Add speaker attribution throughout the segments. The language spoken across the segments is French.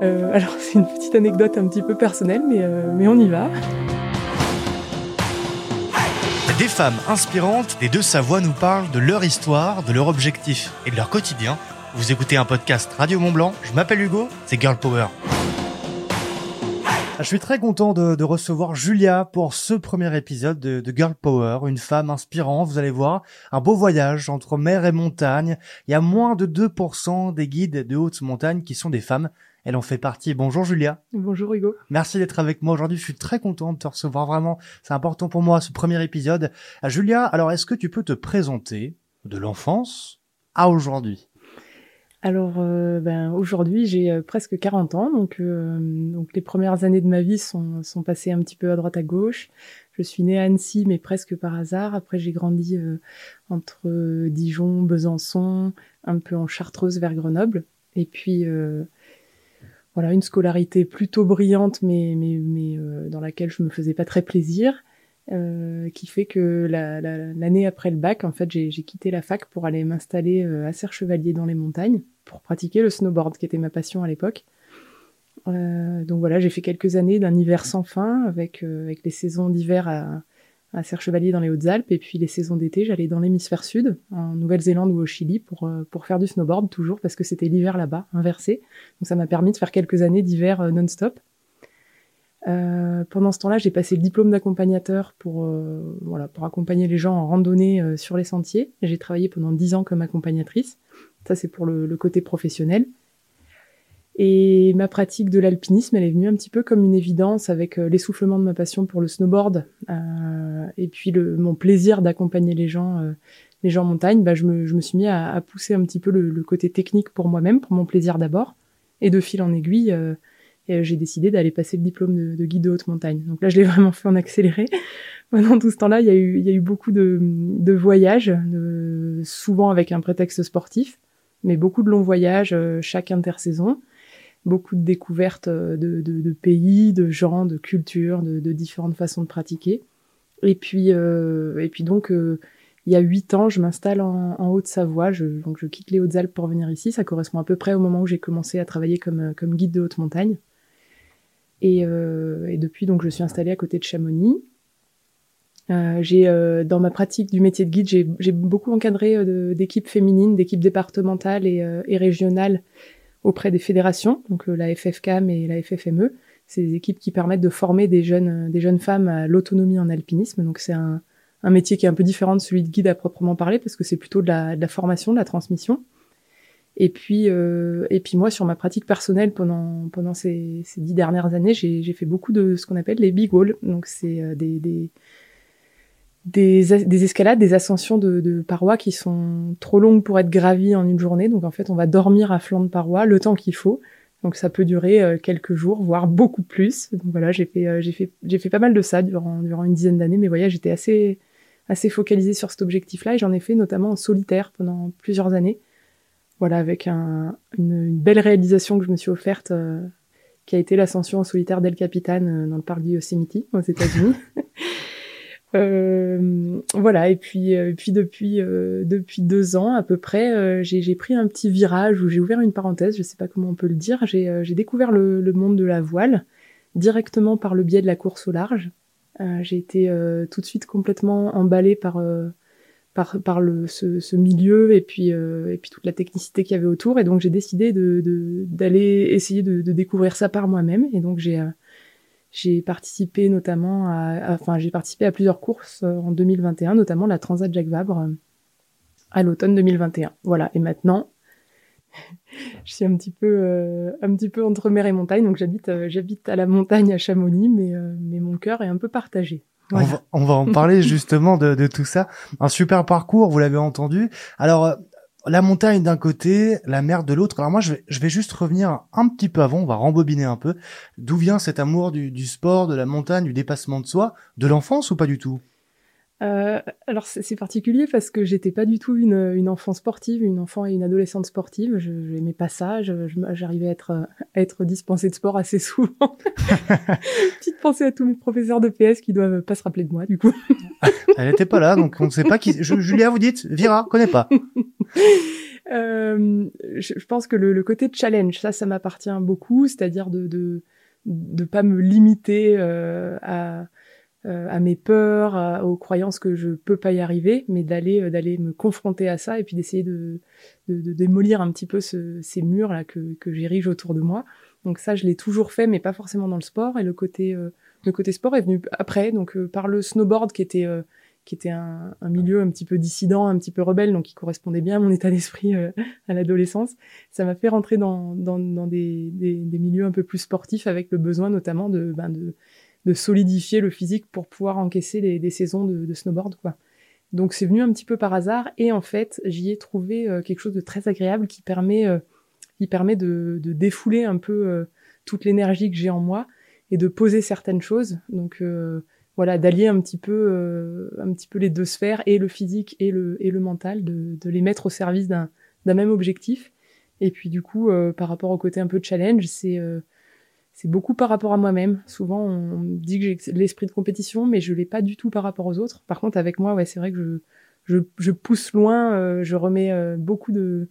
Speaker 1: Euh, alors c'est une petite anecdote un petit peu personnelle, mais, euh, mais on y va.
Speaker 2: Des femmes inspirantes des deux Savoie nous parlent de leur histoire, de leur objectif et de leur quotidien. Vous écoutez un podcast Radio Mont Blanc, je m'appelle Hugo, c'est Girl Power. Je suis très content de, de, recevoir Julia pour ce premier épisode de, de, Girl Power, une femme inspirante, vous allez voir, un beau voyage entre mer et montagne. Il y a moins de 2% des guides de haute montagne qui sont des femmes. Elle en fait partie. Bonjour Julia.
Speaker 1: Bonjour Hugo.
Speaker 2: Merci d'être avec moi aujourd'hui. Je suis très content de te recevoir vraiment. C'est important pour moi ce premier épisode. Euh, Julia, alors est-ce que tu peux te présenter de l'enfance à aujourd'hui?
Speaker 1: Alors, euh, ben, aujourd'hui, j'ai euh, presque 40 ans, donc, euh, donc les premières années de ma vie sont, sont passées un petit peu à droite à gauche. Je suis née à Annecy, mais presque par hasard. Après, j'ai grandi entre Dijon, Besançon, un peu en Chartreuse vers Grenoble. Et puis, voilà, une scolarité plutôt brillante, mais, mais dans laquelle je me faisais pas très plaisir. Euh, qui fait que l'année la, après le bac, en fait, j'ai quitté la fac pour aller m'installer euh, à Serre-Chevalier dans les montagnes pour pratiquer le snowboard, qui était ma passion à l'époque. Euh, donc voilà, j'ai fait quelques années d'un hiver sans fin avec, euh, avec les saisons d'hiver à, à Serre-Chevalier dans les Hautes-Alpes et puis les saisons d'été, j'allais dans l'hémisphère sud, en Nouvelle-Zélande ou au Chili pour, pour faire du snowboard toujours parce que c'était l'hiver là-bas, inversé. Donc ça m'a permis de faire quelques années d'hiver non-stop. Euh, pendant ce temps-là, j'ai passé le diplôme d'accompagnateur pour euh, accompagner les gens en randonnée euh, sur les sentiers. J'ai travaillé pendant dix ans comme accompagnatrice. Ça, c'est pour le, côté professionnel. Et ma pratique de l'alpinisme, elle est venue un petit peu comme une évidence avec euh, l'essoufflement de ma passion pour le snowboard et puis le, mon plaisir d'accompagner les gens les gens en montagne. Bah, je, me, je me suis mis à, à pousser un petit peu le, le côté technique pour moi-même, pour mon plaisir d'abord, et de fil en aiguille et euh, j'ai décidé d'aller passer le diplôme de, de, guide de haute montagne. Donc là, je l'ai vraiment fait en accéléré. Pendant tout ce temps-là, il y a eu, y a eu beaucoup de, de voyages, de, souvent avec un prétexte sportif, mais beaucoup de longs voyages euh, chaque intersaison, beaucoup de découvertes euh, de, pays, de gens, de cultures, de, différentes façons de pratiquer. Et puis, euh, et puis donc, euh, il y a huit ans, je m'installe en, Haute-Savoie. Je, donc, je quitte les Hautes-Alpes pour venir ici. Ça correspond à peu près au moment où j'ai commencé à travailler comme, guide de haute montagne. Et, depuis, donc, je suis installée à côté de Chamonix. Dans ma pratique du métier de guide, j'ai beaucoup encadré d'équipes féminines, d'équipes départementales et, et, régionales auprès des fédérations, donc la FFCAM et la FFME. C'est des équipes qui permettent de former des jeunes, des jeunes femmes à l'autonomie en alpinisme. Donc c'est un, métier qui est un peu différent de celui de guide à proprement parler parce que c'est plutôt de la, formation, de la transmission. Et puis, euh, et puis moi, sur ma pratique personnelle pendant pendant ces, dix dernières années, j'ai fait beaucoup de ce qu'on appelle les big walls. Donc c'est euh, des des, des, escalades, des ascensions de, de, parois qui sont trop longues pour être gravies en une journée. Donc en fait, on va dormir à flanc de paroi le temps qu'il faut. Donc ça peut durer euh, quelques jours, voire beaucoup plus. Donc voilà, j'ai fait, euh, j'ai fait, j'ai fait pas mal de ça durant, durant une dizaine d'années. Mais voyages, j'étais assez, assez focalisée sur cet objectif-là et j'en ai fait notamment en solitaire pendant plusieurs années voilà, avec un, une, belle réalisation que je me suis offerte, euh, qui a été l'ascension en solitaire d'El Capitan dans le parc du Yosemite aux États-Unis. euh, voilà, et puis, euh, puis depuis depuis deux ans à peu près, j'ai pris un petit virage où j'ai ouvert une parenthèse, je sais pas comment on peut le dire. J'ai découvert le, le, monde de la voile directement par le biais de la course au large. j'ai été tout de suite complètement emballée par par, par le, ce, ce, milieu et puis, euh, et puis toute la technicité qu'il y avait autour. Et donc j'ai décidé d'aller de, d'aller essayer de, de, découvrir ça par moi-même. Et donc j'ai euh, j'ai participé notamment à, enfin j'ai participé à plusieurs courses euh, en 2021, notamment la Transat Jacques Vabre euh, à l'automne 2021. Voilà. Et maintenant, je suis un petit peu euh, un petit peu entre mer et montagne. Donc j'habite j'habite à la montagne à Chamonix, mais mais mon cœur est un peu partagé.
Speaker 2: On, va, on, va, en parler justement de, de, tout ça. Un super parcours, vous l'avez entendu. Alors, euh, la montagne d'un côté, la mer de l'autre. Alors moi, je vais, je vais juste revenir un petit peu avant, on va rembobiner un peu. D'où vient cet amour du, du sport, de la montagne, du dépassement de soi De l'enfance ou pas du tout?
Speaker 1: Euh, alors c'est particulier parce que j'étais pas du tout une, une, enfant sportive, une enfant et une adolescente sportive. Je n'aimais pas ça. J'arrivais à être, à être dispensée de sport assez souvent. Petite pensée à tous mes professeurs de PS qui doivent pas se rappeler de moi du coup.
Speaker 2: Elle n'était pas là, donc on ne sait pas qui. Je, Julia, vous dites Vira, connais pas.
Speaker 1: euh, je, je, pense que le, le, côté challenge, ça, ça m'appartient beaucoup, c'est-à-dire de, de de pas me limiter euh, à à mes peurs, aux croyances que je peux pas y arriver, mais d'aller euh, d'aller me confronter à ça et puis d'essayer de, de, de, démolir un petit peu ce, ces murs là que, que j'érige autour de moi. Donc ça, je l'ai toujours fait, mais pas forcément dans le sport. Et le côté euh, le côté sport est venu après, donc par le snowboard qui était qui était un, un, milieu un petit peu dissident, un petit peu rebelle, donc qui correspondait bien à mon état d'esprit à l'adolescence. Ça m'a fait rentrer dans, dans, dans des, des, des, milieux un peu plus sportifs avec le besoin notamment de, ben de, de solidifier le physique pour pouvoir encaisser des, des saisons de, snowboard, quoi. Donc c'est venu un petit peu par hasard et en fait j'y ai trouvé euh, quelque chose de très agréable qui permet, euh, qui permet de, défouler un peu euh, toute l'énergie que j'ai en moi et de poser certaines choses. Donc voilà, d'allier un petit peu, un petit peu les deux sphères et le physique et le et le mental, de, de les mettre au service d'un d'un même objectif. Et puis du coup, par rapport au côté un peu challenge, c'est c'est beaucoup par rapport à moi-même. Souvent, on dit que j'ai l'esprit de compétition, mais je l'ai pas du tout par rapport aux autres. Par contre, avec moi, ouais, c'est vrai que je, je, pousse loin, euh, je remets euh, beaucoup de,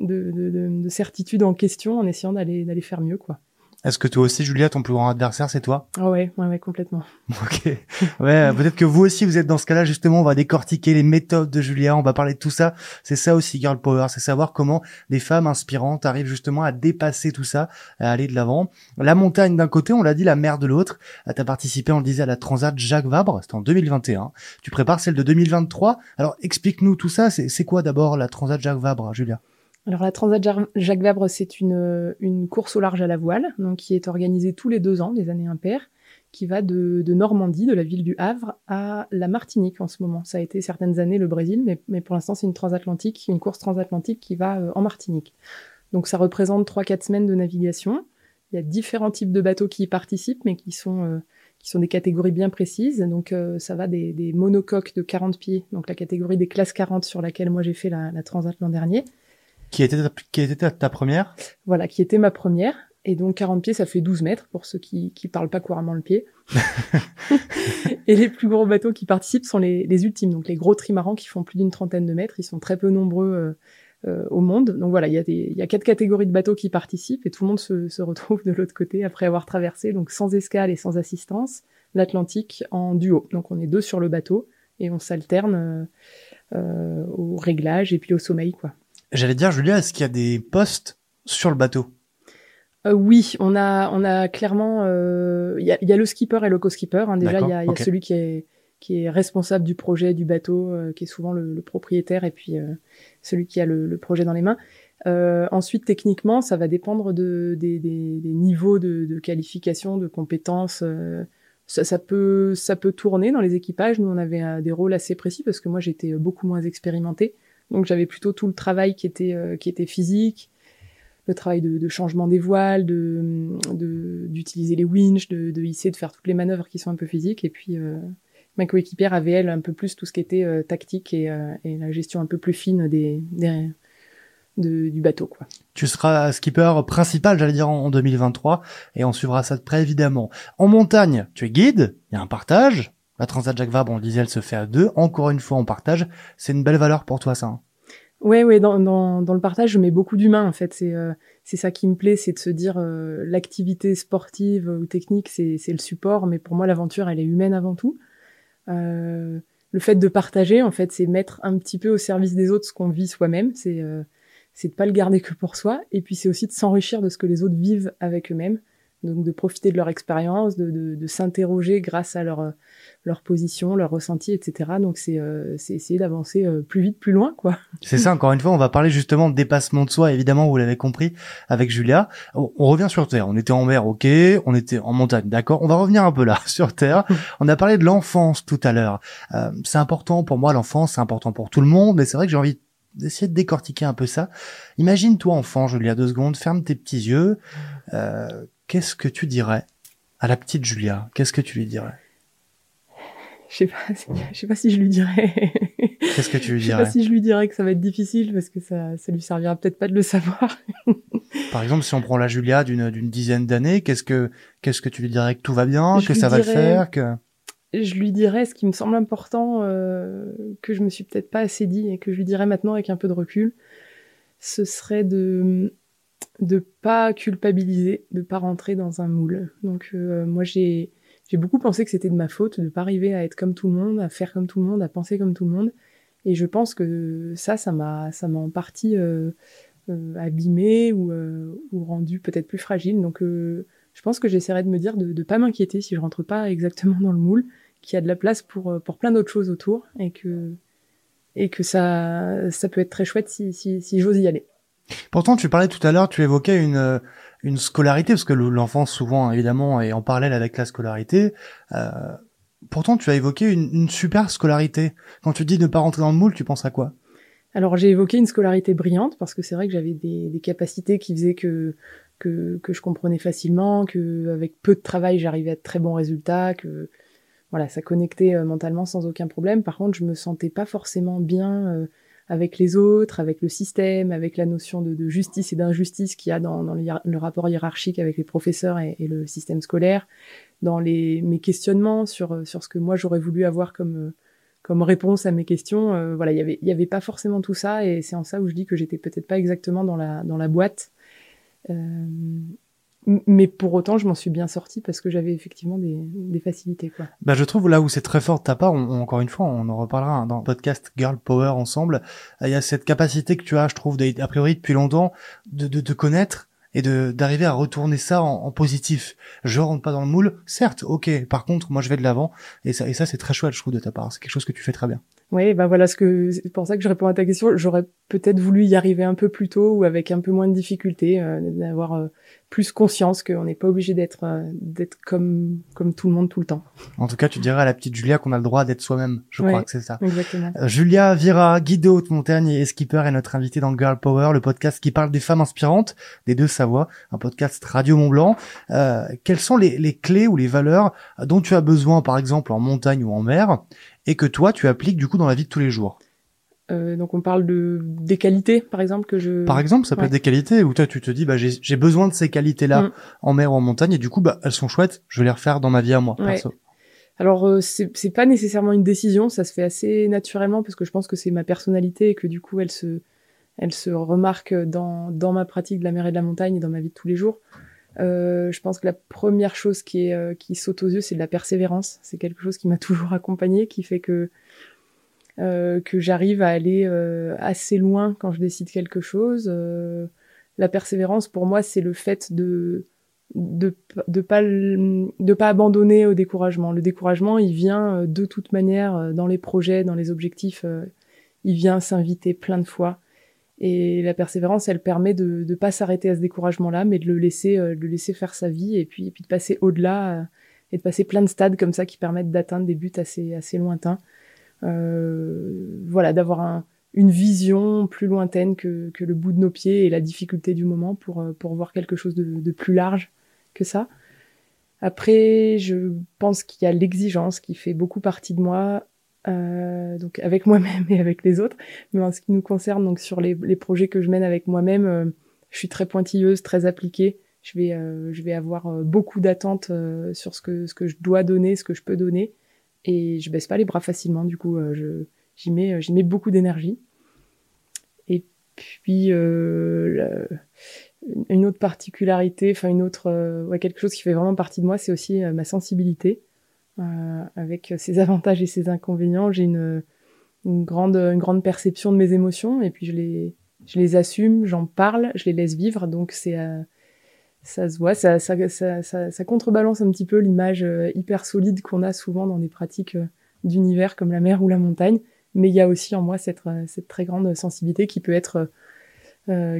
Speaker 1: de, de, de certitude en question en essayant d'aller d'aller faire mieux, quoi.
Speaker 2: Est-ce que toi aussi, Julia, ton plus grand adversaire, c'est toi?
Speaker 1: Oh ouais, ouais, ouais, complètement.
Speaker 2: Ok. Ouais, peut-être que vous aussi, vous êtes dans ce cas-là. Justement, on va décortiquer les méthodes de Julia. On va parler de tout ça. C'est ça aussi, Girl Power. C'est savoir comment des femmes inspirantes arrivent justement à dépasser tout ça, à aller de l'avant. La montagne d'un côté, on l'a dit, la mer de l'autre. Ah, t'as participé, on le disait, à la Transat Jacques Vabre. C'était en 2021. Tu prépares celle de 2023. Alors, explique-nous tout ça. C'est quoi d'abord la Transat Jacques Vabre, Julia?
Speaker 1: Alors la Transat Jacques Vabre, c'est une, une course au large à la voile, donc qui est organisée tous les deux ans, des années impaires, qui va de, de, Normandie, de la ville du Havre, à la Martinique en ce moment. Ça a été certaines années le Brésil, mais, mais pour l'instant c'est une transatlantique, une course transatlantique qui va euh, en Martinique. Donc ça représente 3-4 semaines de navigation. Il y a différents types de bateaux qui y participent, mais qui sont euh, qui sont des catégories bien précises. Donc euh, ça va des, des, monocoques de 40 pieds, donc la catégorie des classes 40 sur laquelle moi j'ai fait la, la Transat l'an dernier,
Speaker 2: qui était, ta, qui était ta première?
Speaker 1: Voilà, qui était ma première. Et donc 40 pieds, ça fait 12 mètres pour ceux qui qui parlent pas couramment le pied. et les plus gros bateaux qui participent sont les, les ultimes, donc les gros trimarans qui font plus d'une trentaine de mètres. Ils sont très peu nombreux euh, euh, au monde. Donc voilà, il y, a des, il y a quatre catégories de bateaux qui participent et tout le monde se, se retrouve de l'autre côté après avoir traversé, donc sans escale et sans assistance, l'Atlantique en duo. Donc on est deux sur le bateau et on s'alterne euh, euh au réglage et puis au sommeil, quoi.
Speaker 2: J'allais dire, Julia, est-ce qu'il y a des postes sur le bateau?
Speaker 1: Euh, oui, on a, on a clairement, euh, il y, a, y, a, le skipper et le co-skipper. Hein. Déjà, il y a, y a celui qui est, qui est responsable du projet du bateau, euh, qui est souvent le, le, propriétaire, et puis celui qui a le, le, projet dans les mains. Ensuite, techniquement, ça va dépendre de, des, des, des niveaux de, de, qualification, de compétences. Ça, ça, peut, ça peut tourner dans les équipages. Nous, on avait des rôles assez précis parce que moi, j'étais beaucoup moins expérimentée. Donc j'avais plutôt tout le travail qui était euh, physique, le travail de, changement des voiles, d'utiliser les winches, de, hisser, de faire toutes les manœuvres qui sont un peu physiques. Et puis euh, ma coéquipière avait elle un peu plus tout ce qui était euh, tactique et, la gestion un peu plus fine du bateau.
Speaker 2: Tu seras skipper principal, j'allais dire en 2023, et on suivra ça de près évidemment. En montagne, tu es guide, il y a un partage, la Transat Jacques Vabre, on le disait, elle se fait à deux. Encore une fois, on partage. C'est une belle valeur pour toi, ça. Hein
Speaker 1: ouais. Dans, dans, le partage, je mets beaucoup d'humain. En fait, c'est euh, c'est ça qui me plaît, c'est de se dire euh, l'activité sportive ou technique, c'est le support, mais pour moi, l'aventure, elle est humaine avant tout. Euh, le fait de partager, en fait, c'est mettre un petit peu au service des autres ce qu'on vit soi-même. C'est c'est de pas le garder que pour soi. Et puis, c'est aussi de s'enrichir de ce que les autres vivent avec eux-mêmes. Donc, de profiter de leur expérience, de, de, de s'interroger grâce à leur leur position, leur ressenti, etc. Donc c'est euh, c'est essayer d'avancer euh, plus vite, plus loin, quoi.
Speaker 2: C'est ça. Encore une fois, on va parler justement de dépassement de soi. Évidemment, vous l'avez compris avec Julia. On, revient sur terre. On était en mer, ok. On était en montagne, d'accord. On va revenir un peu là sur terre. on a parlé de l'enfance tout à l'heure. Euh, c'est important pour moi l'enfance, c'est important pour tout le monde. Mais c'est vrai que j'ai envie d'essayer de décortiquer un peu ça. Imagine toi enfant, Julia, deux secondes. Ferme tes petits yeux. Euh, Qu'est-ce que tu dirais à la petite Julia? Qu'est-ce que tu lui dirais?
Speaker 1: Je sais pas, je sais pas si je lui dirais.
Speaker 2: Qu'est-ce que tu lui dirais
Speaker 1: Je sais pas si je lui dirais que ça va être difficile parce que ça, ça lui servira peut-être pas de le savoir.
Speaker 2: Par exemple, si on prend la Julia d'une d'une dizaine d'années, qu'est-ce que qu'est-ce que tu lui dirais? Que tout va bien, que ça va le faire, que
Speaker 1: je lui dirais ce qui me semble important, euh, que je me suis peut-être pas assez dit et que je lui dirais maintenant avec un peu de recul, ce serait de de pas culpabiliser, de pas rentrer dans un moule. Donc euh, moi j'ai j'ai beaucoup pensé que c'était de ma faute de pas arriver à être comme tout le monde, à faire comme tout le monde, à penser comme tout le monde. Et je pense que ça, ça m'a ça m'a en partie euh, euh abîmé ou, euh, ou rendu peut-être plus fragile. Donc je pense que j'essaierai de me dire de ne pas m'inquiéter si je rentre pas exactement dans le moule, qu'il y a de la place pour pour plein d'autres choses autour et que et que ça ça peut être très chouette si, si j'ose y aller.
Speaker 2: Pourtant, tu parlais tout à l'heure, tu évoquais une euh, une scolarité parce que l'enfant souvent évidemment est en parallèle avec la scolarité. Euh, pourtant, tu as évoqué une, super scolarité. Quand tu dis ne pas rentrer dans le moule, tu penses à quoi?
Speaker 1: Alors j'ai évoqué une scolarité brillante parce que c'est vrai que j'avais des, capacités qui faisaient que, que je comprenais facilement, que avec peu de travail j'arrivais à de très bons résultats, que voilà ça connectait euh, mentalement sans aucun problème. Par contre, je me sentais pas forcément bien. Avec les autres, avec le système, avec la notion de, justice et d'injustice qu'il y a dans, le, rapport hiérarchique avec les professeurs et, le système scolaire, dans les, mes questionnements sur, sur ce que moi j'aurais voulu avoir comme, comme réponse à mes questions. Euh, voilà, il y avait pas forcément tout ça et c'est en ça où je dis que j'étais peut-être pas exactement dans la, dans la boîte. Euh, mais pour autant, je m'en suis bien sortie parce que j'avais effectivement des, des, facilités. Quoi.
Speaker 2: Bah, je trouve là où c'est très fort de ta part, encore une fois, on en reparlera hein, dans le podcast Girl Power ensemble. Il y a cette capacité que tu as, je trouve, a priori depuis longtemps, de, de, de connaître et de d'arriver à retourner ça en, en, positif. Je rentre pas dans le moule, certes, ok. Par contre, moi, je vais de l'avant et ça, et ça, c'est très chouette, je trouve, de ta part. C'est quelque chose que tu fais très bien.
Speaker 1: Oui, bah voilà ce que c'est pour ça que je réponds à ta question. J'aurais peut-être voulu y arriver un peu plus tôt ou avec un peu moins de difficultés, euh, d'avoir euh, plus conscience qu'on n'est pas obligé d'être euh, d'être comme comme tout le monde tout le temps.
Speaker 2: En tout cas, tu dirais à la petite Julia qu'on a le droit d'être soi-même. Je crois que c'est ça.
Speaker 1: Exactement.
Speaker 2: Euh, Julia Vira, guide de haute montagne et skipper est notre invitée dans Girl Power, le podcast qui parle des femmes inspirantes des deux Savoie, un podcast Radio Mont Blanc. Euh, quelles sont les, les clés ou les valeurs dont tu as besoin, par exemple en montagne ou en mer, et que toi tu appliques du coup dans la vie de tous les jours?
Speaker 1: Euh, donc on parle de des qualités, par exemple que je.
Speaker 2: Par exemple, ça peut être des qualités où toi tu te dis bah j'ai besoin de ces qualités-là mm. en mer ou en montagne et du coup bah elles sont chouettes, je vais les refaire dans ma vie à moi. Perso.
Speaker 1: Alors euh, c'est pas nécessairement une décision, ça se fait assez naturellement parce que je pense que c'est ma personnalité et que du coup elle se elle se remarque dans dans ma pratique de la mer et de la montagne et dans ma vie de tous les jours. Euh, je pense que la première chose qui est euh, qui saute aux yeux, c'est de la persévérance. C'est quelque chose qui m'a toujours accompagné, qui fait que euh, que j'arrive à aller euh, assez loin quand je décide quelque chose. Euh, la persévérance, pour moi, c'est le fait de de de pas de pas abandonner au découragement. Le découragement, il vient de toute manière dans les projets, dans les objectifs, il vient s'inviter plein de fois. Et la persévérance, elle permet de ne pas s'arrêter à ce découragement-là, mais de le laisser, le laisser faire sa vie et puis, et puis de passer au-delà et de passer plein de stades comme ça qui permettent d'atteindre des buts assez, assez lointains. Euh, voilà, d'avoir un, une vision plus lointaine que, le bout de nos pieds et la difficulté du moment pour, euh, pour voir quelque chose de, plus large que ça. Après, je pense qu'il y a l'exigence qui fait beaucoup partie de moi, euh, donc avec moi-même et avec les autres. Mais en ce qui nous concerne, donc sur les, projets que je mène avec moi-même, je suis très pointilleuse, très appliquée. Je vais, je vais avoir beaucoup d'attentes sur ce que, ce que je dois donner, ce que je peux donner et je baisse pas les bras facilement. Du coup, euh, je j'y mets j'y mets beaucoup d'énergie. Et puis euh, une autre particularité, enfin une autre euh, ouais, quelque chose qui fait vraiment partie de moi, c'est aussi ma sensibilité. avec ses avantages et ses inconvénients, j'ai une, une grande une grande perception de mes émotions et puis je les je les assume, j'en parle, je les laisse vivre. Donc c'est ça se voit, ça, contrebalance un petit peu l'image euh, hyper solide qu'on a souvent dans des pratiques euh, d'univers comme la mer ou la montagne. Mais il y a aussi en moi cette, euh, très grande sensibilité qui peut être,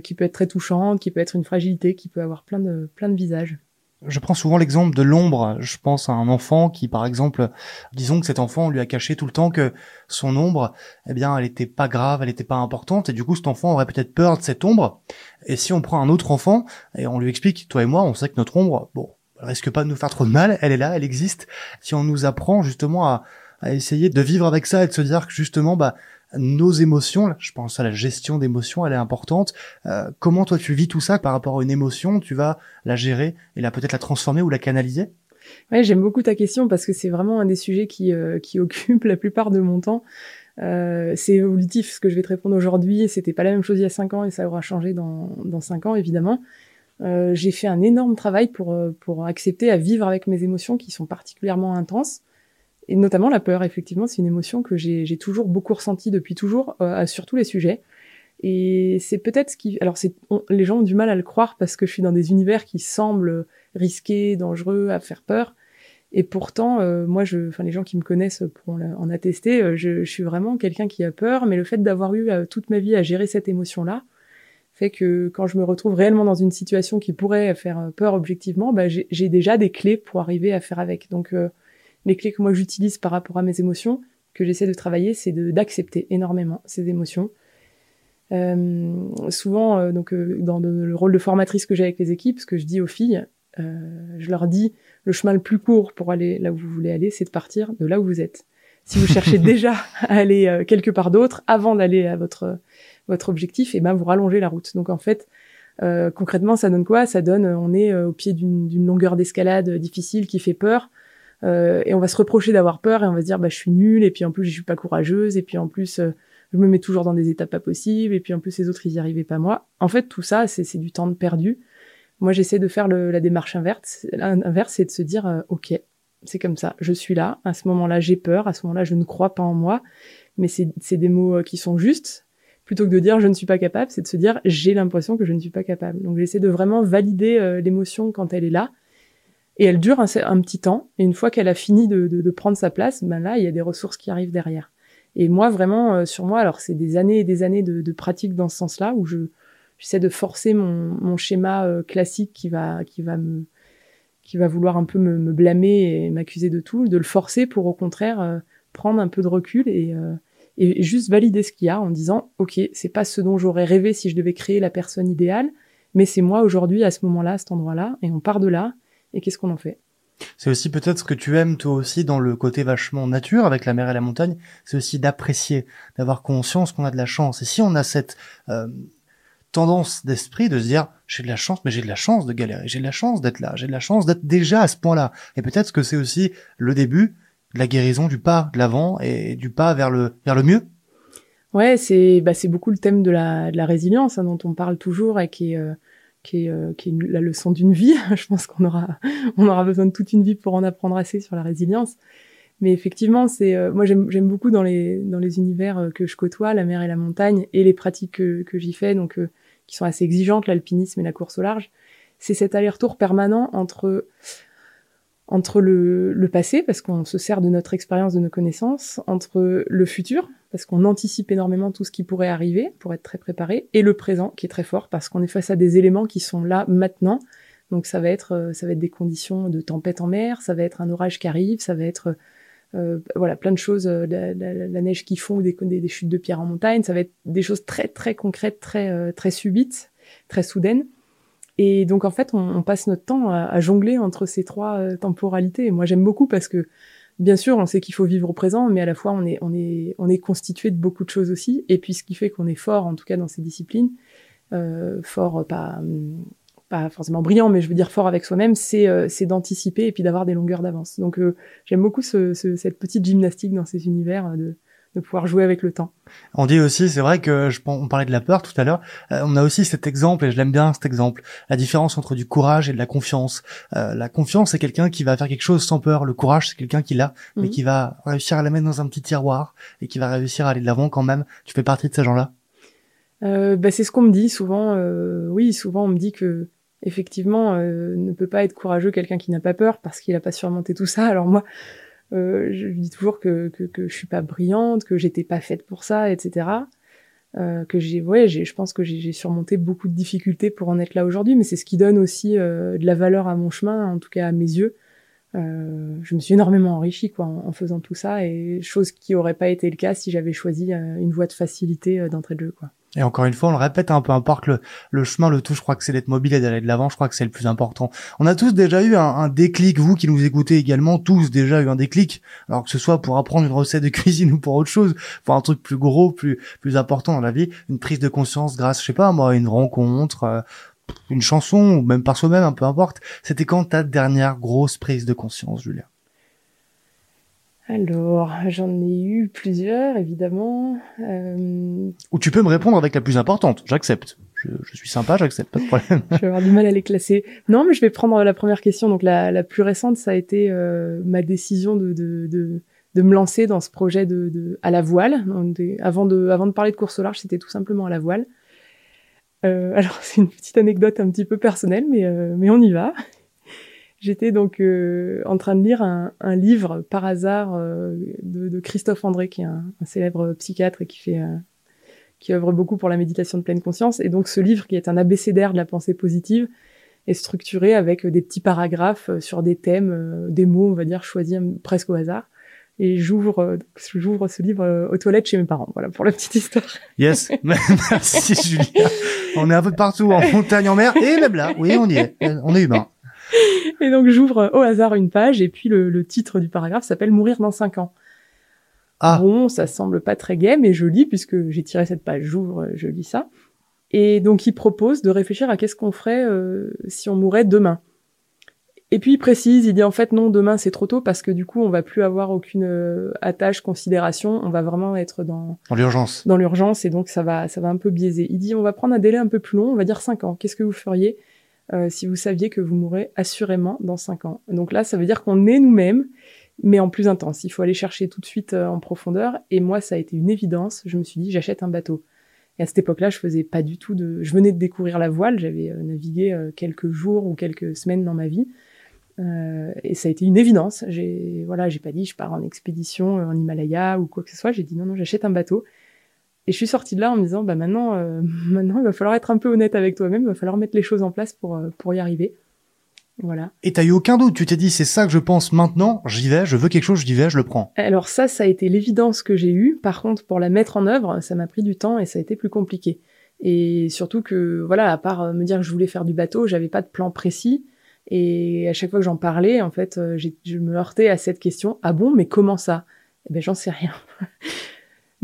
Speaker 1: qui peut être très touchante, qui peut être une fragilité, qui peut avoir plein de visages
Speaker 2: je prends souvent l'exemple de l'ombre. Je pense à un enfant qui, par exemple, disons que cet enfant lui a caché tout le temps que son ombre, eh bien, elle était pas grave, elle était pas importante, et du coup, cet enfant aurait peut-être peur de cette ombre. Et si on prend un autre enfant et on lui explique, toi et moi, on sait que notre ombre, bon, elle risque pas de nous faire trop de mal, elle est là, elle existe. Si on nous apprend justement à, à essayer de vivre avec ça et de se dire que justement, bah, nos émotions, je pense à la gestion d'émotions, elle est importante. Euh, comment toi tu vis tout ça par rapport à une émotion? Tu vas la gérer et la peut-être la transformer ou la canaliser?
Speaker 1: Ouais, j'aime beaucoup ta question parce que c'est vraiment un des sujets qui, euh, occupe la plupart de mon temps. Euh, c'est évolutif ce que je vais te répondre aujourd'hui. C'était pas la même chose il y a cinq ans et ça aura changé dans dans cinq ans évidemment. J'ai fait un énorme travail pour pour accepter à vivre avec mes émotions qui sont particulièrement intenses et notamment la peur. Effectivement, c'est une émotion que j'ai toujours beaucoup ressentie depuis toujours euh, sur tous les sujets. Et c'est peut-être ce qui, alors les gens ont du mal à le croire parce que je suis dans des univers qui semblent risqués, dangereux, à faire peur. Et pourtant, euh, moi, je, enfin, les gens qui me connaissent pourront en attester. Euh, je, suis vraiment quelqu'un qui a peur, mais le fait d'avoir eu toute ma vie à gérer cette émotion-là fait que quand je me retrouve réellement dans une situation qui pourrait faire peur objectivement, bah, j'ai déjà des clés pour arriver à faire avec. Donc, les clés que moi j'utilise par rapport à mes émotions, que j'essaie de travailler, c'est d'accepter énormément ces émotions. souvent, donc dans le rôle de formatrice que j'ai avec les équipes, ce que je dis aux filles, je leur dis le chemin le plus court pour aller là où vous voulez aller, c'est de partir de là où vous êtes. Si vous cherchez déjà à aller euh, quelque part d'autre avant d'aller à votre votre objectif, et eh ben vous rallongez la route. Donc en fait, euh, concrètement, ça donne quoi? Ça donne, on est euh, au pied d'une longueur d'escalade difficile qui fait peur, euh, et on va se reprocher d'avoir peur et on va se dire bah je suis nulle, et puis en plus je suis pas courageuse, et puis en plus je me mets toujours dans des étapes pas possibles, et puis en plus les autres ils y arrivaient pas moi. En fait, tout ça c'est du temps perdu. Moi, j'essaie de faire la démarche inverse, inverse, c'est de se dire, euh, ok, c'est comme ça, je suis là. À ce moment-là, j'ai peur. À ce moment-là, je ne crois pas en moi. Mais c'est des mots euh, qui sont justes. Plutôt que de dire je ne suis pas capable, c'est de se dire j'ai l'impression que je ne suis pas capable. Donc j'essaie de vraiment valider euh, l'émotion quand elle est là. Et elle dure un, petit temps. Et une fois qu'elle a fini de, prendre sa place, ben là, il y a des ressources qui arrivent derrière. Et moi, vraiment, sur moi, alors c'est des années et des années de, pratique dans ce sens-là, où je, j'essaie de forcer mon, mon schéma euh, classique qui va qui va me qui va vouloir un peu me, me blâmer et m'accuser de tout, de le forcer pour au contraire euh, prendre un peu de recul et, euh, et juste valider ce qu'il y a en disant ok c'est pas ce dont j'aurais rêvé si je devais créer la personne idéale, mais c'est moi aujourd'hui à ce moment-là, à cet endroit-là, et on part de là et qu'est-ce qu'on en fait?
Speaker 2: C'est aussi peut-être ce que tu aimes toi aussi dans le côté vachement nature avec la mer et la montagne, c'est aussi d'apprécier, d'avoir conscience qu'on a de la chance. Et si on a cette tendance d'esprit de se dire j'ai de la chance mais j'ai de la chance de galérer j'ai de la chance d'être là j'ai de la chance d'être déjà à ce point-là. Et peut-être que c'est aussi le début de la guérison du pas de l'avant et du pas vers le vers le mieux.
Speaker 1: Ouais c'est bah c'est beaucoup le thème de la de la résilience hein, dont on parle toujours et qui est euh, qui est, euh, la leçon d'une vie je pense qu'on aura besoin de toute une vie pour en apprendre assez sur la résilience mais effectivement, c'est euh, moi j'aime beaucoup dans les univers que je côtoie, la mer et la montagne et les pratiques que, j'y fais. Donc qui sont assez exigeantes, l'alpinisme et la course au large, c'est cet aller-retour permanent entre le passé, parce qu'on se sert de notre expérience, de nos connaissances, entre le futur, parce qu'on anticipe énormément tout ce qui pourrait arriver, pour être très préparé, et le présent, qui est très fort, parce qu'on est face à des éléments qui sont là maintenant. Donc ça va être, ça va être des conditions de tempête en mer, ça va être un orage qui arrive, ça va être euh, voilà, plein de choses, euh, la, neige qui fond ou des, des, chutes de pierre en montagne, ça va être des choses très très concrètes, très euh, très subites, très soudaines. Et donc en fait, on, on passe notre temps à, à, jongler entre ces trois temporalités. Et moi, j'aime beaucoup parce que bien sûr, on sait qu'il faut vivre au présent, mais à la fois on est on est on est constitué de beaucoup de choses aussi. Et puis ce qui fait qu'on est fort, en tout cas dans ces disciplines, euh, fort pas pas forcément brillant, mais je veux dire fort avec soi-même, c'est euh, d'anticiper et puis d'avoir des longueurs d'avance. Donc euh, j'aime beaucoup ce, ce, cette petite gymnastique dans ces univers euh, de de pouvoir jouer avec le temps.
Speaker 2: On dit aussi, c'est vrai que je, on parlait de la peur tout à l'heure. on a aussi cet exemple et je l'aime bien cet exemple. La différence entre du courage et de la confiance. la confiance, c'est quelqu'un qui va faire quelque chose sans peur. Le courage, c'est quelqu'un qui l'a, mais mhm. qui va réussir à la mettre dans un petit tiroir et qui va réussir à aller de l'avant quand même. Tu fais partie de ces gens-là?
Speaker 1: Euh, bah, c'est ce qu'on me dit souvent. Euh, oui, souvent on me dit que effectivement, euh, ne peut pas être courageux quelqu'un qui n'a pas peur parce qu'il n'a pas surmonté tout ça. Alors moi, euh, je dis toujours que, que, que je suis pas brillante, que j'étais pas faite pour ça, etc. Euh, que j'ai, ouais, je pense que j'ai surmonté beaucoup de difficultés pour en être là aujourd'hui, mais c'est ce qui donne aussi euh, de la valeur à mon chemin, en tout cas à mes yeux. Je me suis énormément enrichie quoi en, en, faisant tout ça et chose qui aurait pas été le cas si j'avais choisi une voie de facilité d'entrée de jeu quoi.
Speaker 2: Et encore une fois, on le répète, hein, peu importe le, le chemin, le tout, je crois que c'est d'être mobile et d'aller de l'avant, je crois que c'est le plus important. On a tous déjà eu un, un, déclic, vous qui nous écoutez également, tous déjà eu un déclic, alors que ce soit pour apprendre une recette de cuisine ou pour autre chose, pour un truc plus gros, plus plus important dans la vie, une prise de conscience grâce, je sais pas moi, une rencontre, euh, une chanson, ou même par soi-même, un peu importe. C'était quand ta dernière grosse prise de conscience, Julia
Speaker 1: Alors, j'en ai eu plusieurs, évidemment.
Speaker 2: Euh... Ou tu peux me répondre avec la plus importante, j'accepte. Je, je, suis sympa, j'accepte, pas de problème.
Speaker 1: je vais avoir du mal à les classer. Non, mais je vais prendre la première question. Donc la, la plus récente, ça a été euh, ma décision de, de, de, de, me lancer dans ce projet de, de à la voile. avant, de, avant de parler de course au large, c'était tout simplement à la voile. Euh, alors c'est une petite anecdote un petit peu personnelle, mais, euh, mais on y va. J'étais donc euh, en train de lire un, un livre par hasard euh, de, de, Christophe André, qui est un, un célèbre psychiatre et qui fait euh, qui œuvre beaucoup pour la méditation de pleine conscience. Et donc ce livre, qui est un abécédaire de la pensée positive, est structuré avec des petits paragraphes sur des thèmes, des mots, on va dire, choisis presque au hasard. Et j'ouvre, j'ouvre ce livre aux toilettes chez mes parents. Voilà pour la petite histoire.
Speaker 2: Yes, merci Julia. On est un peu partout, en montagne, en mer, et même là, oui, on y est, on est humain.
Speaker 1: Et donc j'ouvre au hasard une page et puis le, le titre du paragraphe s'appelle Mourir dans cinq ans. Ah. Bon, ça semble pas très gai, mais je lis puisque j'ai tiré cette page, j'ouvre, je lis ça. Et donc il propose de réfléchir à qu'est-ce qu'on ferait euh, si on mourait demain. Et puis il précise, il dit en fait non, demain c'est trop tôt parce que du coup on va plus avoir aucune euh, attache, considération, on va vraiment être dans
Speaker 2: dans l'urgence.
Speaker 1: Dans l'urgence et donc ça va ça va un peu biaiser. Il dit on va prendre un délai un peu plus long, on va dire cinq ans. Qu'est-ce que vous feriez euh, si vous saviez que vous mourrez assurément dans cinq ans. Donc là, ça veut dire qu'on est nous-mêmes, mais en plus intense. Il faut aller chercher tout de suite euh, en profondeur. Et moi, ça a été une évidence. Je me suis dit, j'achète un bateau. Et à cette époque-là, je faisais pas du tout de. Je venais de découvrir la voile. J'avais euh, navigué quelques jours ou quelques semaines dans ma vie. et ça a été une évidence. J'ai voilà, j'ai pas dit je pars en expédition en Himalaya ou quoi que ce soit. J'ai dit non non, j'achète un bateau. Et je suis sortie de là en me disant, bah maintenant, euh, maintenant, il va falloir être un peu honnête avec toi-même, il va falloir mettre les choses en place pour, euh, pour y arriver. Voilà.
Speaker 2: Et t'as eu aucun doute, tu t'es dit, c'est ça que je pense maintenant, j'y vais, je veux quelque chose, j'y vais, je le prends.
Speaker 1: Alors ça, ça a été l'évidence que j'ai eue. Par contre, pour la mettre en œuvre, ça m'a pris du temps et ça a été plus compliqué. Et surtout que, voilà, à part euh, me dire que je voulais faire du bateau, j'avais pas de plan précis. Et à chaque fois que j'en parlais, en fait, je me heurtais à cette question, ah bon, mais comment ça? Eh ben, j'en sais rien.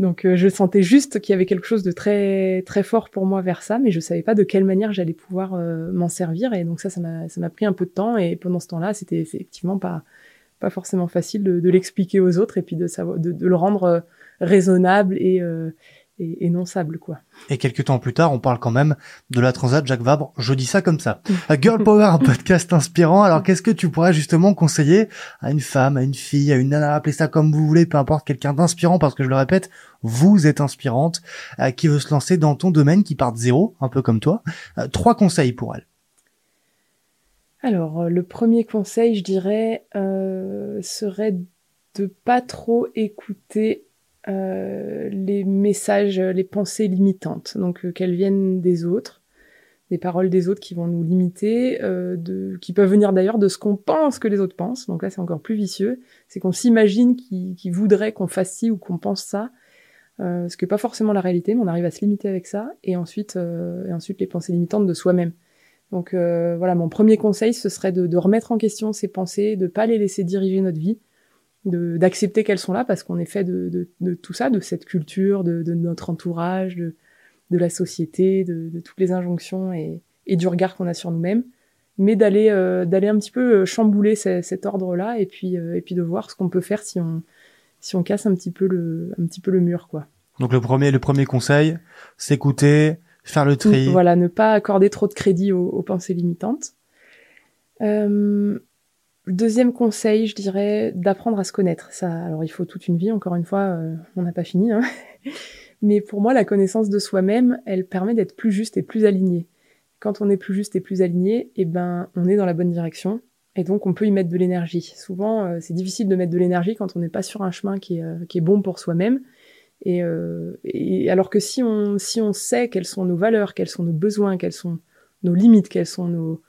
Speaker 1: Donc euh, je sentais juste qu'il y avait quelque chose de très très fort pour moi vers ça, mais je savais pas de quelle manière j'allais pouvoir euh, m'en servir. Et donc ça, ça m'a pris un peu de temps. Et pendant ce temps-là, c'était effectivement pas pas forcément facile de, l'expliquer aux autres et puis de savoir de, de le rendre euh, raisonnable et et, non sable quoi.
Speaker 2: Et quelques temps plus tard, on parle quand même de la Transat Jacques Vabre. Je dis ça comme ça. Girl Power, un podcast inspirant. Alors qu'est-ce que tu pourrais justement conseiller à une femme, à une fille, à une nana, appelez ça comme vous voulez, peu importe, quelqu'un d'inspirant, parce que je le répète, vous êtes inspirante, euh, qui veut se lancer dans ton domaine, qui part de zéro, un peu comme toi. Euh, trois conseils pour elle.
Speaker 1: Alors, euh, le premier conseil, je dirais, serait de pas trop écouter euh, les messages, les pensées limitantes, donc euh, qu'elles viennent des autres, des paroles des autres qui vont nous limiter, euh, de, qui peuvent venir d'ailleurs de ce qu'on pense que les autres pensent. Donc là, c'est encore plus vicieux. C'est qu'on s'imagine qu'ils qu voudraient qu'on fasse ci ou qu'on pense ça, euh, ce qui n'est pas forcément la réalité, mais on arrive à se limiter avec ça. Et ensuite, et ensuite les pensées limitantes de soi-même. Donc voilà, mon premier conseil, ce serait de, de remettre en question ces pensées, de pas les laisser diriger notre vie d'accepter qu'elles sont là parce qu'on est fait de, de, de, tout ça, de cette culture, de, de notre entourage, de, la société, de, toutes les injonctions et, et du regard qu'on a sur nous-mêmes, mais d'aller euh, d'aller un petit peu euh, chambouler cet ordre-là et puis euh, et puis de voir ce qu'on peut faire si on si on casse un petit peu le un petit peu le mur quoi.
Speaker 2: Donc le premier le premier conseil, s'écouter, faire le tri.
Speaker 1: Voilà, ne pas accorder trop de crédit aux, aux pensées limitantes. Euh, Deuxième conseil, je dirais d'apprendre à se connaître. Ça, alors il faut toute une vie. Encore une fois, euh, on n'a pas fini. Hein Mais pour moi, la connaissance de soi-même, elle permet d'être plus juste et plus aligné. Quand on est plus juste et plus aligné, eh ben, on est dans la bonne direction. Et donc, on peut y mettre de l'énergie. Souvent, euh, c'est difficile de mettre de l'énergie quand on n'est pas sur un chemin qui est, euh, bon pour soi-même. Et, et, alors que si on, si on sait quelles sont nos valeurs, quels sont nos besoins, quelles sont nos limites, quelles sont nos,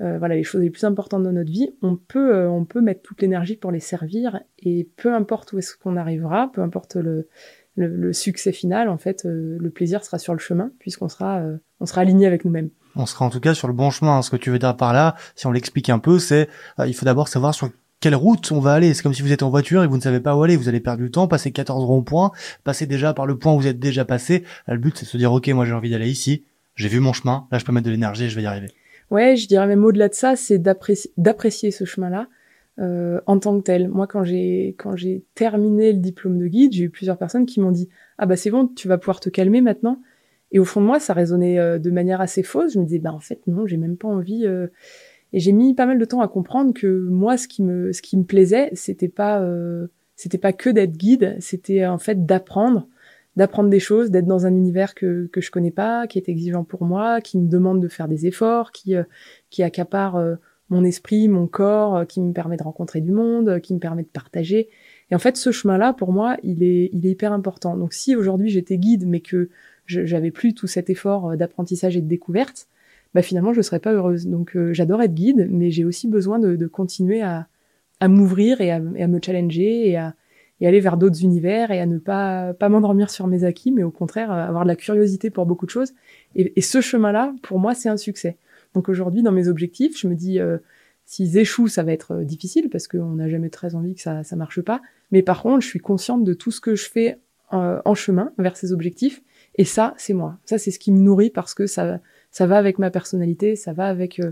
Speaker 1: euh, voilà les choses les plus importantes de notre vie, on peut euh, on peut mettre toute l'énergie pour les servir et peu importe où est-ce qu'on arrivera, peu importe le, le, succès final, en fait, euh, le plaisir sera sur le chemin puisqu'on sera on sera aligné avec nous-mêmes.
Speaker 2: On sera en tout cas sur le bon chemin. Ce que tu veux dire par là, si on l'explique un peu, c'est il faut d'abord savoir sur quelle route on va aller. C'est comme si vous êtes en voiture et vous ne savez pas où aller. Vous allez perdre du temps, passer 14 ronds-points, passer déjà par le point où vous êtes déjà passé. le but, c'est de se dire, OK, moi j'ai envie d'aller ici. J'ai vu mon chemin. Là, je peux mettre de l'énergie, je vais y arriver.
Speaker 1: Ouais, je dirais même au-delà de ça, c'est d'apprécier ce chemin-là, euh, en tant que tel. Moi, quand j'ai terminé le diplôme de guide, j'ai eu plusieurs personnes qui m'ont dit ah bah c'est bon, tu vas pouvoir te calmer maintenant. Et au fond de moi, ça résonnait euh, de manière assez fausse. Je me disais bah en fait non, j'ai même pas envie. Euh. Et j'ai mis pas mal de temps à comprendre que moi, ce qui me ce qui me plaisait, c'était pas c'était pas que d'être guide, c'était en fait d'apprendre d'apprendre des choses, d'être dans un univers que, que je connais pas, qui est exigeant pour moi, qui me demande de faire des efforts, qui, euh, qui accapare euh, mon esprit, mon corps, euh, qui me permet de rencontrer du monde, qui me permet de partager. Et en fait, ce chemin-là, pour moi, il est, il est hyper important. Donc si aujourd'hui j'étais guide, mais que j'avais plus tout cet effort d'apprentissage et de découverte, bah finalement je serais pas heureuse. Donc j'adore être guide, mais j'ai aussi besoin de, de continuer à, à m'ouvrir et à, et à me challenger et à, et aller vers d'autres univers et à ne pas pas m'endormir sur mes acquis, mais au contraire euh, avoir de la curiosité pour beaucoup de choses. Et, ce chemin-là, pour moi, c'est un succès. Donc aujourd'hui, dans mes objectifs, je me dis euh, s'ils échouent, ça va être euh, difficile parce qu'on n'a jamais très envie que ça ça marche pas. Mais par contre, je suis consciente de tout ce que je fais en chemin vers ces objectifs. Et ça, c'est moi. Ça, c'est ce qui me nourrit parce que ça ça va avec ma personnalité, ça va avec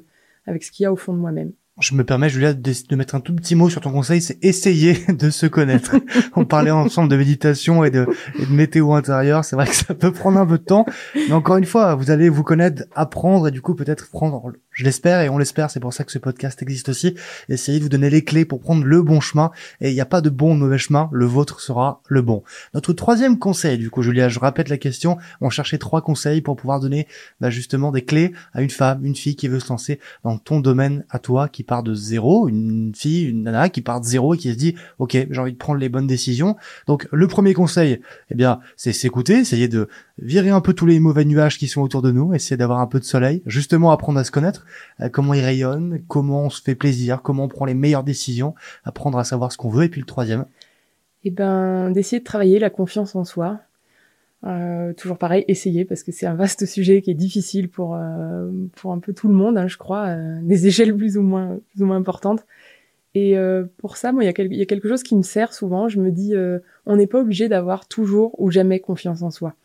Speaker 1: avec ce qu'il y a au fond de moi-même
Speaker 2: je me permets, Julia, de, mettre un tout petit mot sur ton conseil, c'est essayer de se connaître. On parlait ensemble de méditation et de, et de météo intérieur. C'est vrai que ça peut prendre un peu de temps, mais encore une fois, vous allez vous connaître, apprendre et du coup peut-être prendre je l'espère et on l'espère, c'est pour ça que ce podcast existe aussi. Essayez de vous donner les clés pour prendre le bon chemin et il n'y a pas de bon ou de mauvais chemin, le vôtre sera le bon. Notre troisième conseil, du coup Julia, je répète la question, on cherchait trois conseils pour pouvoir donner bah, justement des clés à une femme, une fille qui veut se lancer dans ton domaine à toi, qui part de zéro, une fille, une nana qui part de zéro et qui se dit ok j'ai envie de prendre les bonnes décisions. Donc le premier conseil, eh bien c'est s'écouter, essayer de virer un peu tous les mauvais nuages qui sont autour de nous, essayer d'avoir un peu de soleil, justement apprendre à se connaître, comment il rayonne, comment on se fait plaisir, comment on prend les meilleures décisions, apprendre à savoir ce qu'on veut. Et puis le troisième
Speaker 1: Eh ben, d'essayer de travailler la confiance en soi. Euh, toujours pareil, essayer parce que c'est un vaste sujet qui est difficile pour euh, pour un peu tout le monde, hein, je crois, euh, des échelles plus ou moins plus ou moins importantes. Et euh, pour ça, moi, il y, a quelque chose qui me sert souvent. Je me dis, on n'est pas obligé d'avoir toujours ou jamais confiance en soi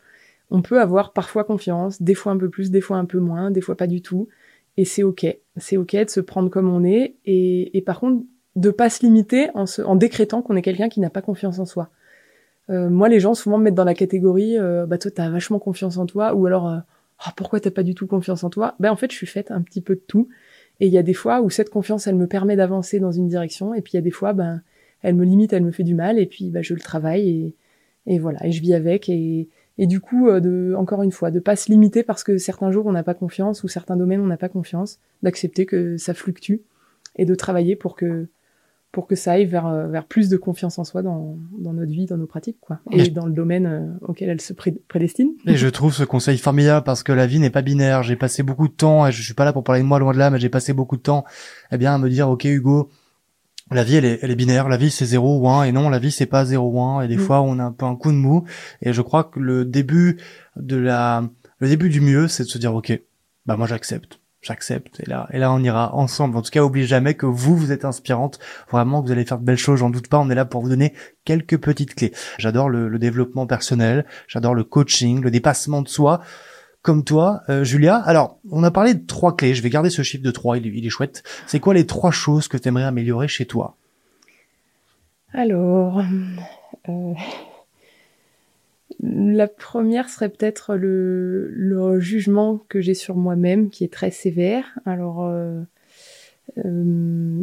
Speaker 1: on peut avoir parfois confiance, des fois un peu plus, des fois un peu moins, des fois pas du tout. Et c'est ok. C'est ok de se prendre comme on est. Et, par contre, de pas se limiter en, décrétant qu'on est quelqu'un qui n'a pas confiance en soi. Euh, moi, les gens souvent me mettent dans la catégorie, euh, bah toi, t'as vachement confiance en toi, ou alors, euh, oh, pourquoi t'as pas du tout confiance en toi? Ben en fait, je suis faite un petit peu de tout. Et il y a des fois où cette confiance, elle me permet d'avancer dans une direction, et puis il y a des fois, ben, elle me limite, elle me fait du mal, et puis ben, je le travaille, et, et voilà, et je vis avec, et, et du coup, euh, de, encore une fois, de pas se limiter parce que certains jours on n'a pas confiance ou certains domaines on n'a pas confiance, d'accepter que ça fluctue et de travailler pour que pour que ça aille vers euh, vers plus de confiance en soi dans, dans notre vie, dans nos pratiques, quoi, et dans le domaine euh, auquel elle se prédestine.
Speaker 2: Et je trouve ce conseil formidable parce que la vie n'est pas binaire. J'ai passé beaucoup de temps, et je suis pas là pour parler de moi loin de là, mais j'ai passé beaucoup de temps, eh bien, à me dire, ok Hugo, la vie elle est, elle est binaire, la vie c'est 0 ou 1 et non la vie c'est pas 0 ou 1 et des mm. fois on a un peu un coup de mou. Et je crois que le début de la le début du mieux c'est de se dire OK bah moi j'accepte. J'accepte. Et là et là on ira ensemble. En tout cas oubliez jamais que vous vous êtes inspirante. Vraiment que vous allez faire de belles choses. J'en doute pas. On est là pour vous donner quelques petites clés. J'adore le, le développement personnel. J'adore le coaching le dépassement de soi comme toi, euh, Julia. Alors, on a parlé de trois clés. Je vais garder ce chiffre de trois, il, est chouette. C'est quoi les trois choses que tu aimerais améliorer chez toi?
Speaker 1: Alors, euh, la première serait peut-être le, jugement que j'ai sur moi-même, qui est très sévère. Alors, euh,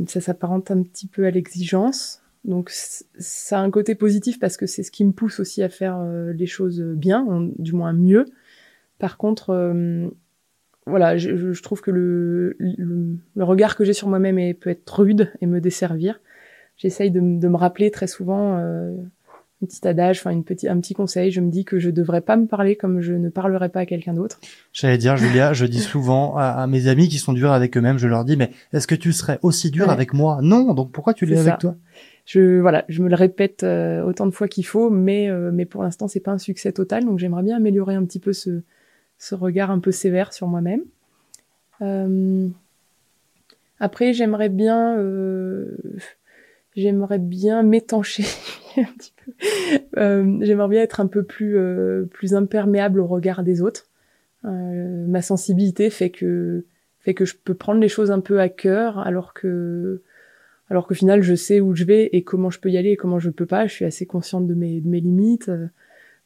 Speaker 1: ça s'apparente un petit peu à l'exigence. Donc ça a un côté positif parce que c'est ce qui me pousse aussi à faire les choses bien, du moins mieux. Par contre, euh, voilà, je, trouve que le, regard que j'ai sur moi-même peut être rude et me desservir. J'essaye de, me rappeler très souvent euh, un petit adage, enfin une petit, un petit conseil. Je me dis que je devrais pas me parler comme je ne parlerai pas à quelqu'un d'autre.
Speaker 2: J'allais dire, Julia, je dis souvent à, mes amis qui sont durs avec eux-mêmes, je leur dis, mais est-ce que tu serais aussi dur avec moi? Non, donc pourquoi tu l'es avec toi?
Speaker 1: Je voilà, je me le répète euh, autant de fois qu'il faut, mais mais pour l'instant c'est pas un succès total, donc j'aimerais bien améliorer un petit peu ce ce regard un peu sévère sur moi-même. Euh, après, j'aimerais bien, euh, j'aimerais bien m'étancher un petit peu. Euh, j'aimerais bien être un peu plus, plus imperméable au regard des autres. ma sensibilité fait que fait que je peux prendre les choses un peu à cœur, alors que alors qu'au final, je sais où je vais et comment je peux y aller et comment je peux pas. Je suis assez consciente de mes, de mes limites.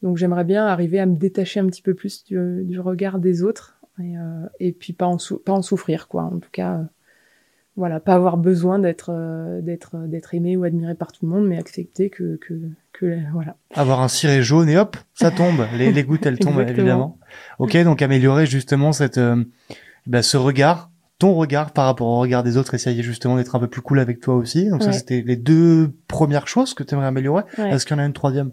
Speaker 1: Donc j'aimerais bien arriver à me détacher un petit peu plus du, du regard des autres et, euh, et puis pas en, pas en souffrir, quoi. En tout cas, euh, voilà, pas avoir besoin d'être euh, d'être d'être aimé ou admiré par tout le monde, mais accepter que que, que voilà.
Speaker 2: Avoir un ciré jaune et hop, ça tombe. les, les gouttes elles tombent évidemment. Ok, donc améliorer justement cette bah, ce regard ton regard par rapport au regard des autres, essayer justement d'être un peu plus cool avec toi aussi. Donc ça, c'était les deux premières choses que tu aimerais améliorer. Est-ce qu'il y en a une troisième?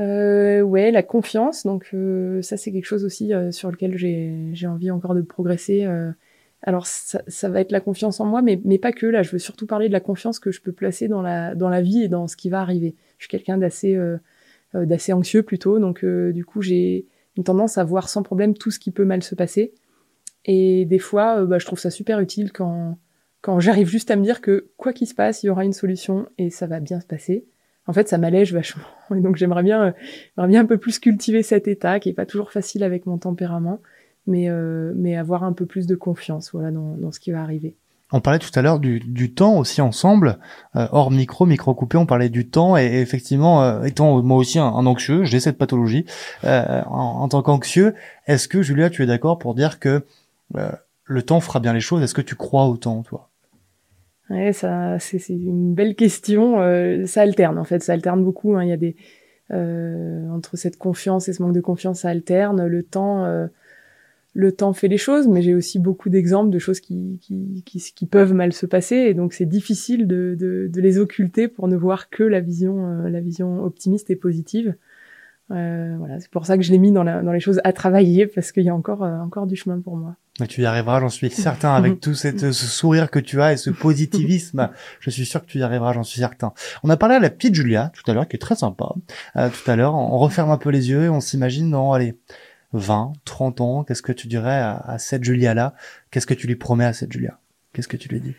Speaker 1: Euh, Ouais, la confiance. Donc euh, ça, c'est quelque chose aussi euh, sur lequel j'ai envie encore de progresser. Euh. alors ça, va être la confiance en moi, mais, pas que. Là, je veux surtout parler de la confiance que je peux placer dans la, vie et dans ce qui va arriver. Je suis quelqu'un d'assez anxieux plutôt, donc du coup j'ai une tendance à voir sans problème tout ce qui peut mal se passer. Et des fois, bah, je trouve ça super utile quand, quand j'arrive juste à me dire que quoi qu'il se passe, il y aura une solution et ça va bien se passer. En fait, ça m'allège vachement. Et donc, j'aimerais bien, euh, j'aimerais bien un peu plus cultiver cet état qui est pas toujours facile avec mon tempérament, mais, euh, mais avoir un peu plus de confiance, voilà, dans, dans ce qui va arriver.
Speaker 2: On parlait tout à l'heure du, du, temps aussi ensemble, euh, hors micro, micro coupé, on parlait du temps et, effectivement, euh, étant moi aussi un, un anxieux, j'ai cette pathologie euh, en, en, tant qu'anxieux, est-ce que Julia, tu es d'accord pour dire que le temps fera bien les choses? Est-ce que tu crois au temps, toi?
Speaker 1: Ouais, ça, c'est une belle question. Euh, ça alterne en fait, ça alterne beaucoup. Hein. Il y a des euh, entre cette confiance et ce manque de confiance, ça alterne. Le temps, euh, le temps fait les choses, mais j'ai aussi beaucoup d'exemples de choses qui, qui, qui, qui, peuvent mal se passer, et donc c'est difficile de, de, de, les occulter pour ne voir que la vision, euh, la vision optimiste et positive. Euh, voilà, c'est pour ça que je l'ai mis dans, la, dans les choses à travailler parce qu'il y a encore, encore du chemin pour moi.
Speaker 2: Mais tu y arriveras, j'en suis certain, avec tout cette, ce sourire que tu as et ce positivisme. je suis sûr que tu y arriveras, j'en suis certain. On a parlé à la petite Julia tout à l'heure, qui est très sympa. Euh, tout à l'heure, on referme un peu les yeux et on s'imagine dans, allez, 20, 30 ans, qu'est-ce que tu dirais à, à cette Julia-là? Qu'est-ce que tu lui promets à cette Julia? Qu'est-ce que tu lui dis?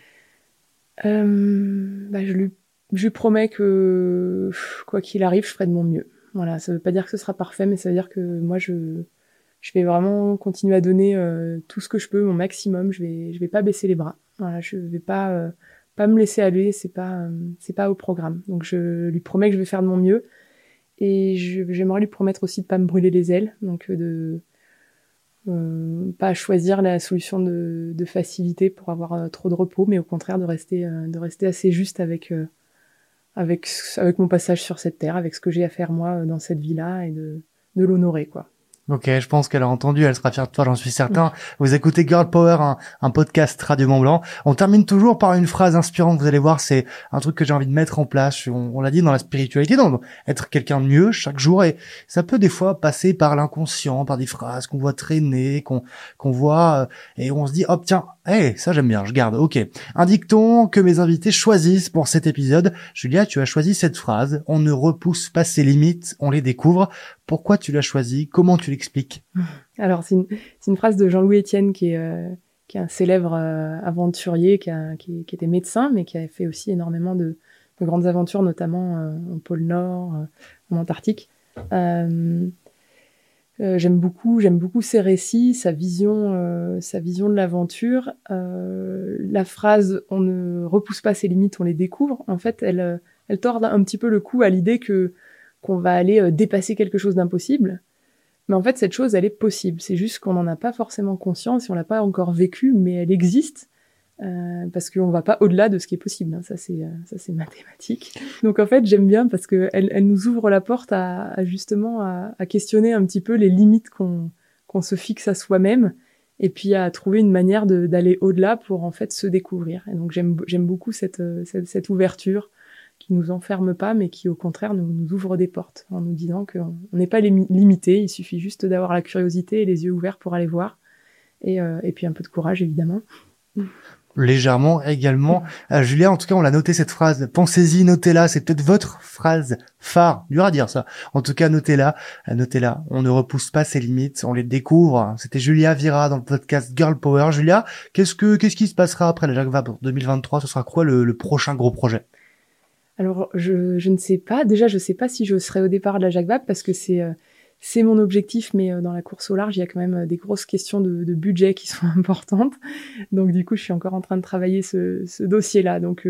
Speaker 1: Euh, bah, je, lui, je lui promets que, quoi qu'il arrive, je ferai de mon mieux. Voilà, ça veut pas dire que ce sera parfait, mais ça veut dire que moi, je je vais vraiment continuer à donner euh, tout ce que je peux, mon maximum. Je vais, je vais pas baisser les bras. Voilà, je vais pas, euh, pas me laisser aller. C'est pas, euh, c'est pas au programme. Donc je lui promets que je vais faire de mon mieux. Et j'aimerais lui promettre aussi de pas me brûler les ailes. Donc de pas choisir la solution de, de facilité pour avoir trop de repos, mais au contraire de rester, de rester assez juste avec, avec, avec mon passage sur cette terre, avec ce que j'ai à faire moi dans cette vie-là et de, de l'honorer, quoi.
Speaker 2: Ok, je pense qu'elle a entendu, elle sera fière de toi, j'en suis certain. Vous écoutez Girl Power, un, un, podcast Radio Mont Blanc. On termine toujours par une phrase inspirante, vous allez voir, c'est un truc que j'ai envie de mettre en place. On, l'a dit dans la spiritualité, donc être quelqu'un de mieux chaque jour, et ça peut des fois passer par l'inconscient, par des phrases qu'on voit traîner, qu'on qu'on voit, euh, et on se dit, hop, tiens, hey, ça j'aime bien, je garde, ok. Un dicton que mes invités choisissent pour cet épisode? Julia, tu as choisi cette phrase, on ne repousse pas ses limites, on les découvre. Pourquoi tu l'as choisi Comment tu l'expliques?
Speaker 1: Alors, c'est une, phrase de Jean-Louis Etienne qui est, euh, un célèbre euh, aventurier qui, était médecin, mais qui a fait aussi énormément de, de grandes aventures, notamment euh, au pôle Nord, en Antarctique. J'aime beaucoup, j'aime beaucoup ses récits, sa vision, sa vision de l'aventure. la phrase "on ne repousse pas ses limites, on les découvre". En fait, elle, elle tord un petit peu le coup à l'idée que qu'on va aller euh, dépasser quelque chose d'impossible. Mais en fait, cette chose, elle est possible. C'est juste qu'on n'en a pas forcément conscience et on l'a pas encore vécu, mais elle existe. Euh, parce qu'on va pas au-delà de ce qui est possible. Hein. Ça, c'est euh, mathématique. Donc en fait, j'aime bien parce que elle, elle, nous ouvre la porte à, justement à, questionner un petit peu les limites qu'on se fixe à soi-même et puis à trouver une manière d'aller au-delà pour en fait se découvrir. Et donc j'aime beaucoup cette, cette, ouverture qui nous enferme pas, mais qui au contraire nous, ouvre des portes en nous disant qu'on n'est pas limité, il suffit juste d'avoir la curiosité et les yeux ouverts pour aller voir, euh, et puis un peu de courage évidemment.
Speaker 2: Légèrement également. Euh, Julia, en tout cas, on l'a noté cette phrase. Pensez-y, notez-la. C'est peut-être votre phrase phare. Dur à dire ça. En tout cas, notez-la. Notez-la. On ne repousse pas ses limites. On les découvre. C'était Julia Vira dans le podcast Girl Power. Julia, qu'est-ce que, qu'est-ce qui se passera après la Jacques Vabre 2023? Ce sera quoi le, le prochain gros projet?
Speaker 1: Alors, je, je, ne sais pas. Déjà, je ne sais pas si je serai au départ de la Jacques Vabre parce que c'est euh, c'est mon objectif, mais dans la course au large, il y a quand même des grosses questions de, budget qui sont importantes. Donc du coup, je suis encore en train de travailler ce, dossier-là, donc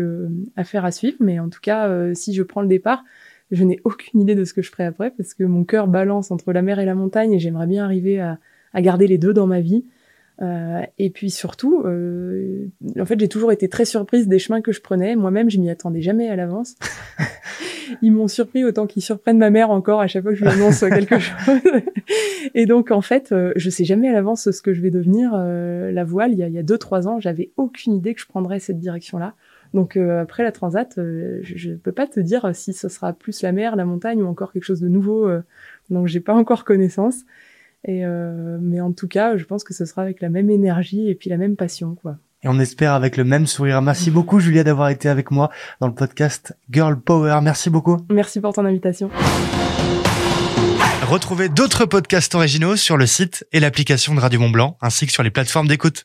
Speaker 1: affaire à suivre. Mais en tout cas, si je prends le départ, je n'ai aucune idée de ce que je ferai après parce que mon cœur balance entre la mer et la montagne et j'aimerais bien arriver à garder les deux dans ma vie. Euh, et puis surtout, euh, en fait, j'ai toujours été très surprise des chemins que je prenais. Moi-même, je m'y attendais jamais à l'avance. Ils m'ont surpris autant qu'ils surprennent ma mère encore à chaque fois que je lui annonce quelque chose. et donc, en fait, euh, je sais jamais à l'avance ce que je vais devenir. Euh, la voile, il y a, il y a deux, trois ans, j'avais aucune idée que je prendrais cette direction-là. Donc euh, après la transat, je, ne peux pas te dire si ce sera plus la mer, la montagne ou encore quelque chose de nouveau. donc j'ai pas encore connaissance. Et euh, mais en tout cas, je pense que ce sera avec la même énergie et puis la même passion, quoi.
Speaker 2: Et on espère avec le même sourire. Merci beaucoup Julia d'avoir été avec moi dans le podcast Girl Power. Merci beaucoup.
Speaker 1: Merci pour ton invitation.
Speaker 2: Retrouvez d'autres podcasts originaux sur le site et l'application de Radio Mont Blanc, ainsi que sur les plateformes d'écoute.